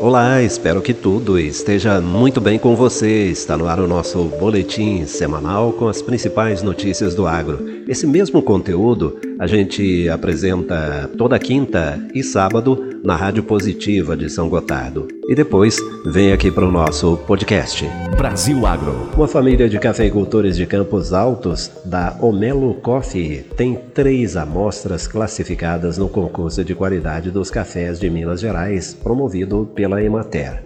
Olá, espero que tudo esteja muito bem com você. Está no ar o nosso boletim semanal com as principais notícias do agro. Esse mesmo conteúdo a gente apresenta toda quinta e sábado na Rádio Positiva de São Gotardo. E depois vem aqui para o nosso podcast. Brasil Agro. Uma família de cafeicultores de Campos Altos, da Omelo Coffee, tem três amostras classificadas no concurso de qualidade dos cafés de Minas Gerais, promovido pela Emater.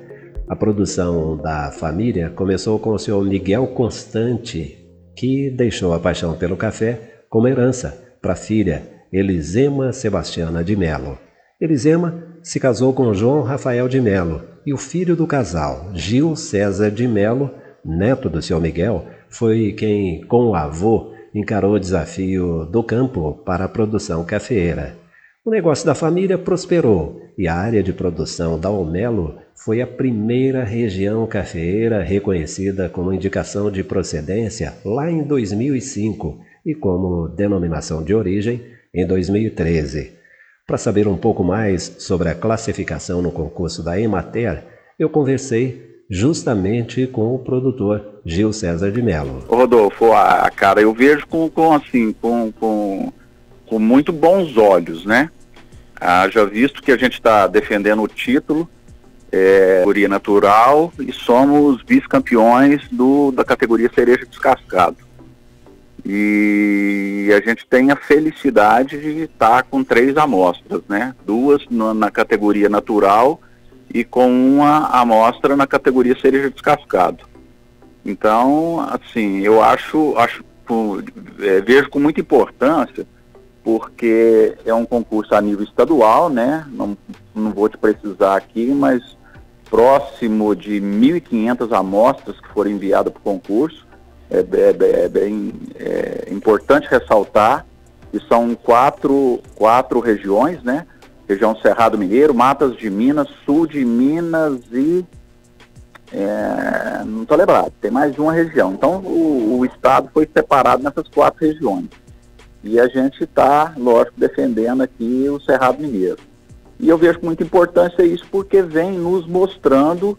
A produção da família começou com o senhor Miguel Constante, que deixou a paixão pelo café como herança para a filha Elisema Sebastiana de Melo. Elisema se casou com João Rafael de Melo e o filho do casal, Gil César de Melo, neto do senhor Miguel, foi quem, com o avô, encarou o desafio do campo para a produção cafeeira. O negócio da família prosperou e a área de produção da Omelo foi a primeira região cafeeira reconhecida como indicação de procedência lá em 2005 e como denominação de origem em 2013. Para saber um pouco mais sobre a classificação no concurso da Emater, eu conversei justamente com o produtor Gil César de Mello. Rodolfo, a, cara, eu vejo com, com assim, com, com, com muito bons olhos, né? Haja visto que a gente está defendendo o título, é, categoria natural, e somos vice-campeões da categoria cereja descascado. E a gente tem a felicidade de estar com três amostras, né? Duas na, categoria natural e com uma amostra na categoria cereja descascado. Então, assim, eu acho, acho é, vejo com muita importância porque é um concurso a nível estadual, né? Não, não vou te precisar aqui, mas próximo de 1.500 amostras que foram enviadas para o concurso. É, é, é bem é, importante ressaltar que são quatro, quatro regiões, né? Região Cerrado Mineiro, Matas de Minas, Sul de Minas e é, não estou lembrado, tem mais uma região. Então o, o estado foi separado nessas quatro regiões. E a gente está, lógico, defendendo aqui o Cerrado Mineiro. E eu vejo com muita importância isso porque vem nos mostrando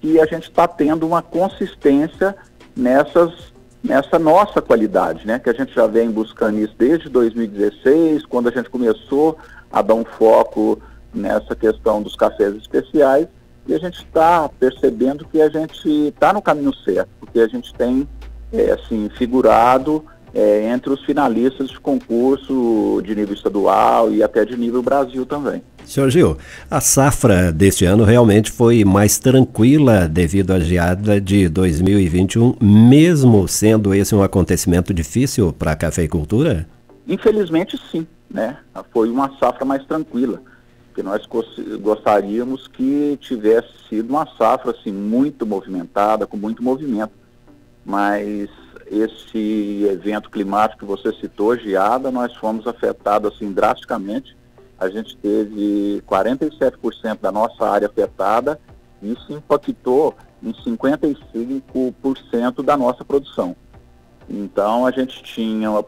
que a gente está tendo uma consistência nessas, nessa nossa qualidade, né? Que a gente já vem buscando isso desde 2016, quando a gente começou a dar um foco nessa questão dos cafés especiais, e a gente está percebendo que a gente está no caminho certo, porque a gente tem, é, assim, figurado é, entre os finalistas de concurso de nível estadual e até de nível Brasil também. Senhor Gil, a safra deste ano realmente foi mais tranquila devido à geada de 2021, mesmo sendo esse um acontecimento difícil para a cafeicultura? Infelizmente sim, né? Foi uma safra mais tranquila, porque nós gostaríamos que tivesse sido uma safra assim muito movimentada, com muito movimento, mas esse evento climático que você citou, geada, nós fomos afetados assim drasticamente. A gente teve 47% da nossa área afetada e isso impactou em 55% da nossa produção. Então a gente tinha uma,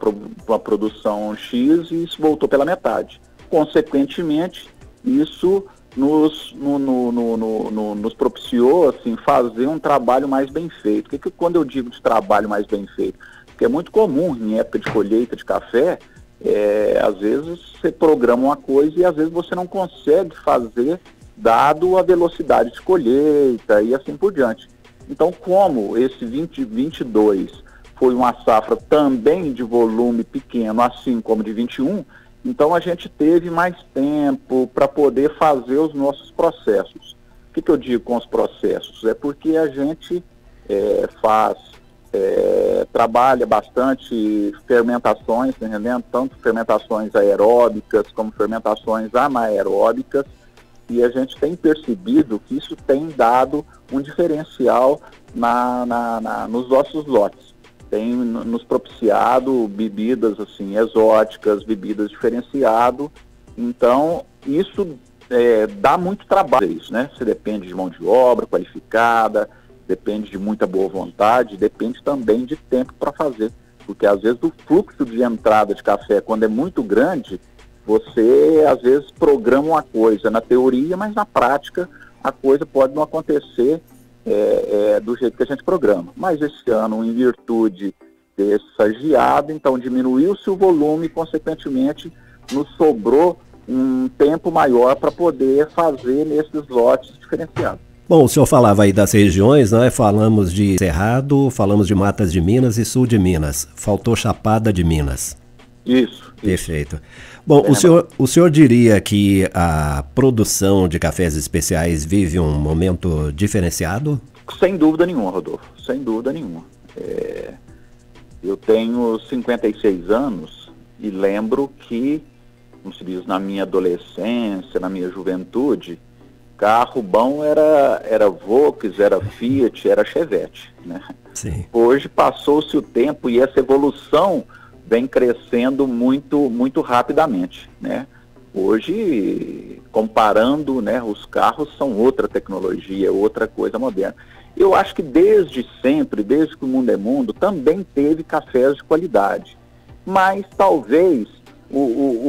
uma produção X e isso voltou pela metade. Consequentemente, isso nos, no, no, no, nos propiciou assim, fazer um trabalho mais bem feito. O que, que quando eu digo de trabalho mais bem feito? Porque é muito comum em época de colheita de café, é, às vezes você programa uma coisa e às vezes você não consegue fazer dado a velocidade de colheita e assim por diante. Então, como esse 2022 foi uma safra também de volume pequeno, assim como de 21, então a gente teve mais tempo para poder fazer os nossos processos. O que, que, eu digo com os processos? É porque a gente é, faz, é, trabalha bastante fermentações, tá? Tanto fermentações aeróbicas como fermentações anaeróbicas, e a gente tem percebido que isso tem dado um diferencial na, na, na nos nossos lotes tem nos propiciado bebidas assim exóticas, bebidas diferenciado. Então isso é, dá muito trabalho isso, né? Você depende de mão de obra qualificada, depende de muita boa vontade, depende também de tempo para fazer, porque às vezes o fluxo de entrada de café quando é muito grande, você às vezes programa uma coisa na teoria, mas na prática a coisa pode não acontecer é, é, do jeito que a gente programa. Mas esse ano, em virtude dessa geada, então diminuiu-se o volume e, consequentemente, nos sobrou um tempo maior para poder fazer nesses lotes diferenciados. Bom, o senhor falava aí das regiões, né? Falamos de Cerrado, falamos de Matas de Minas e Sul de Minas. Faltou Chapada de Minas. Isso. Perfeito. Bom, o senhor, o senhor diria que a produção de cafés especiais vive um momento diferenciado? Sem dúvida nenhuma, Rodolfo. Sem dúvida nenhuma. É... Eu tenho 56 anos e lembro que, como se diz, na minha adolescência, na minha juventude, carro bom era, era Volks, era Fiat, era Chevette. Né? Sim. Hoje passou-se o tempo e essa evolução vem crescendo muito, muito rapidamente. Né? Hoje, comparando, né, os carros são outra tecnologia, outra coisa moderna. Eu acho que desde sempre, desde que o mundo é mundo, também teve cafés de qualidade. Mas talvez o, o,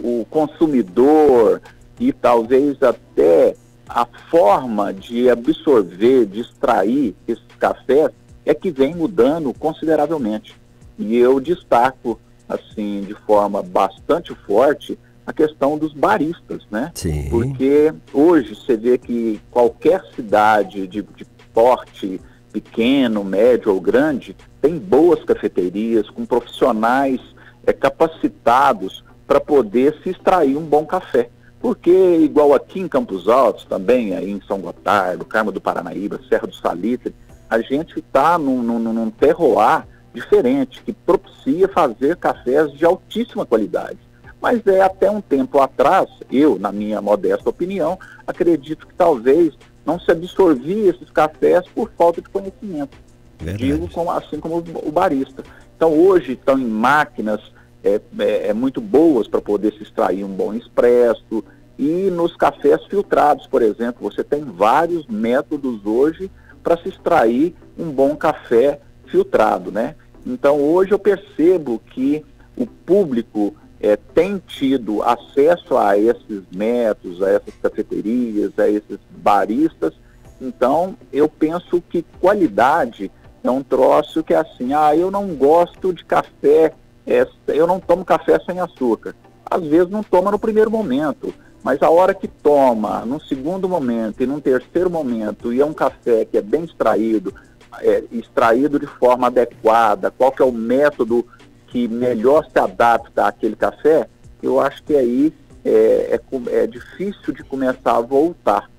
o, o consumidor, e talvez até a forma de absorver, de extrair esses cafés é que vem mudando consideravelmente. E eu destaco, assim, de forma bastante forte, a questão dos baristas, né? Sim. Porque hoje você vê que qualquer cidade de, de porte pequeno, médio ou grande tem boas cafeterias com profissionais é, capacitados para poder se extrair um bom café. Porque, igual aqui em Campos Altos, também aí em São Gotardo, Carmo do Paranaíba, Serra do Salitre, a gente está num, num, num terroir diferente, que propicia fazer cafés de altíssima qualidade. Mas é até um tempo atrás, eu, na minha modesta opinião, acredito que talvez não se absorvia esses cafés por falta de conhecimento. Verdade. Digo como, assim como o barista. Então hoje estão em máquinas é, é, é muito boas para poder se extrair um bom expresso. E nos cafés filtrados, por exemplo, você tem vários métodos hoje para se extrair um bom café filtrado, né? Então hoje eu percebo que o público é, tem tido acesso a esses métodos, a essas cafeterias, a esses baristas. Então eu penso que qualidade é um troço que é assim, ah, eu não gosto de café é, eu não tomo café sem açúcar. Às vezes não toma no primeiro momento, mas a hora que toma, num segundo momento e num terceiro momento, e é um café que é bem extraído, é, extraído de forma adequada, qual que é o método que melhor se adapta àquele café, eu acho que aí é, é, é difícil de começar a voltar.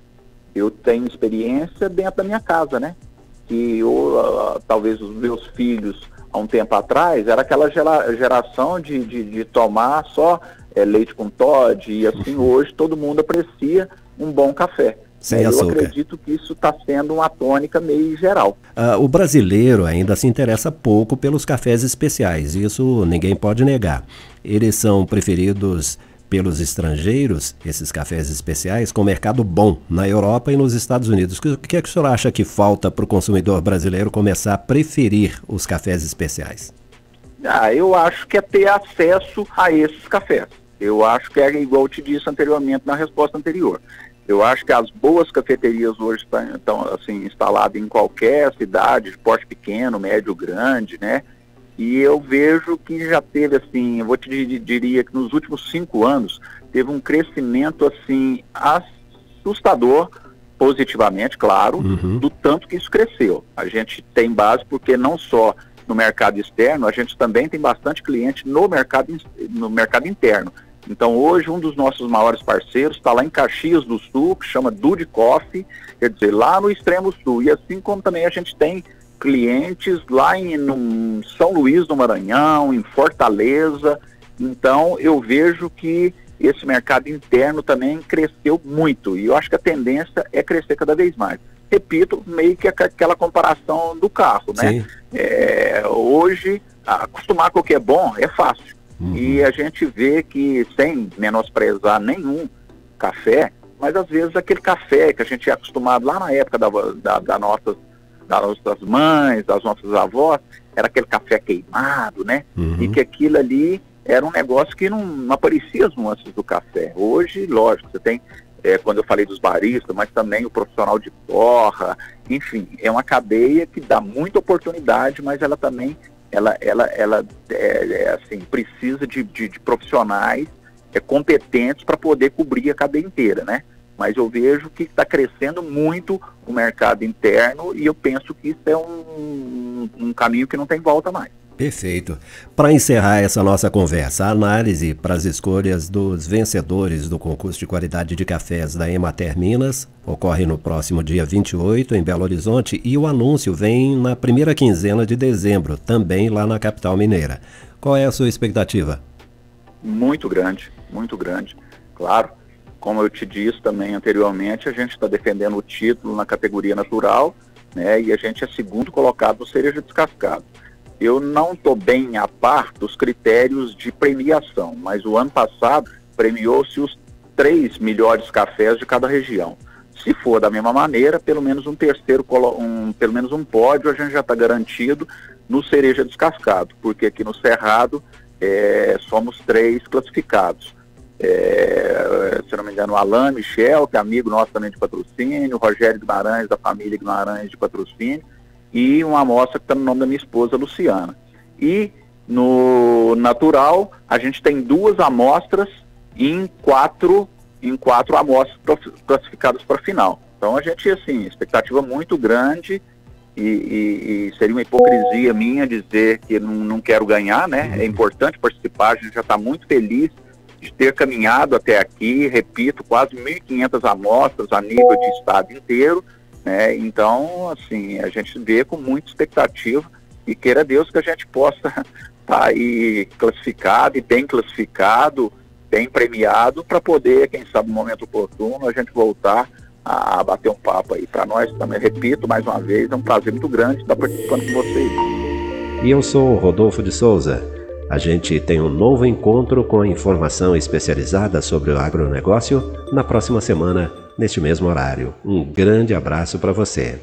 Eu tenho experiência dentro da minha casa, né? Que eu, talvez os meus filhos há um tempo atrás, era aquela geração de, de, de tomar só é, leite com Todd, e assim hoje todo mundo aprecia um bom café. Sem eu açúcar. acredito que isso está sendo uma tônica meio geral. Uh, o brasileiro ainda se interessa pouco pelos cafés especiais, isso ninguém pode negar. Eles são preferidos pelos estrangeiros, esses cafés especiais, com mercado bom na Europa e nos Estados Unidos. O que, é que o senhor acha que falta para o consumidor brasileiro começar a preferir os cafés especiais? Ah, eu acho que é ter acesso a esses cafés. Eu acho que é igual eu te disse anteriormente na resposta anterior. Eu acho que as boas cafeterias hoje estão assim instaladas em qualquer cidade, de porte pequeno, médio, grande, né? E eu vejo que já teve, assim, eu vou te diria que nos últimos cinco anos teve um crescimento, assim, assustador, positivamente, claro, uhum. do tanto que isso cresceu. A gente tem base porque não só no mercado externo, a gente também tem bastante cliente no mercado, no mercado interno. Então hoje um dos nossos maiores parceiros está lá em Caxias do Sul, que chama Dude Coffee, quer dizer, lá no extremo sul. E assim como também a gente tem clientes lá em São Luís do Maranhão, em Fortaleza. Então, eu vejo que esse mercado interno também cresceu muito e eu acho que a tendência é crescer cada vez mais. Repito, meio que aquela comparação do carro, né? É, hoje, acostumar com o que é bom é fácil. Uhum. E a gente vê que, sem menosprezar nenhum café, mas às vezes aquele café que a gente é acostumado lá na época da, da, da nossas das nossas mães, das nossas avós, era aquele café queimado, né? Uhum. E que aquilo ali era um negócio que não, não aparecia as nuances do café. Hoje, lógico, você tem é, quando eu falei dos baristas, mas também o profissional de porra, enfim, é uma cadeia que dá muita oportunidade, mas ela também ela, ela, ela é, é, assim, precisa de, de, de profissionais é, competentes para poder cobrir a cadeia inteira, né? Mas eu vejo que está crescendo muito o mercado interno e eu penso que isso é um, um caminho que não tem volta mais. Perfeito. Para encerrar essa nossa conversa, a análise para as escolhas dos vencedores do concurso de qualidade de cafés da Emater Minas ocorre no próximo dia 28 em Belo Horizonte e o anúncio vem na primeira quinzena de dezembro, também lá na capital mineira. Qual é a sua expectativa? Muito grande, muito grande. Claro, como eu te disse também anteriormente, a gente está defendendo o título na categoria natural, né? E a gente é segundo colocado cereja descascado eu não estou bem a par dos critérios de premiação, mas o ano passado premiou-se os três melhores cafés de cada região. Se for da mesma maneira, pelo menos um terceiro, um, pelo menos um pódio a gente já está garantido no cereja descascado, porque aqui no Cerrado é, somos três classificados. É, se não me engano, o Alain Michel, que é amigo nosso também de patrocínio, o Rogério Guimarães, da família Guimarães de patrocínio, e uma amostra que está no nome da minha esposa, Luciana. E no natural, a gente tem duas amostras em quatro, em quatro amostras classificadas para a final. Então a gente, assim, expectativa muito grande e, e, e, seria uma hipocrisia minha dizer que não, não quero ganhar, né? É importante participar, a gente já está muito feliz de ter caminhado até aqui, repito, quase 1.500 amostras a nível de estado inteiro, né? Então, assim, a gente vê com muita expectativa e queira Deus que a gente possa estar tá aí classificado e bem classificado, bem premiado, para poder, quem sabe, no momento oportuno, a gente voltar a bater um papo aí. Para nós também, repito mais uma vez, é um prazer muito grande estar participando com vocês. E eu sou Rodolfo de Souza. A gente tem um novo encontro com informação especializada sobre o agronegócio na próxima semana neste mesmo horário. Um grande abraço para você.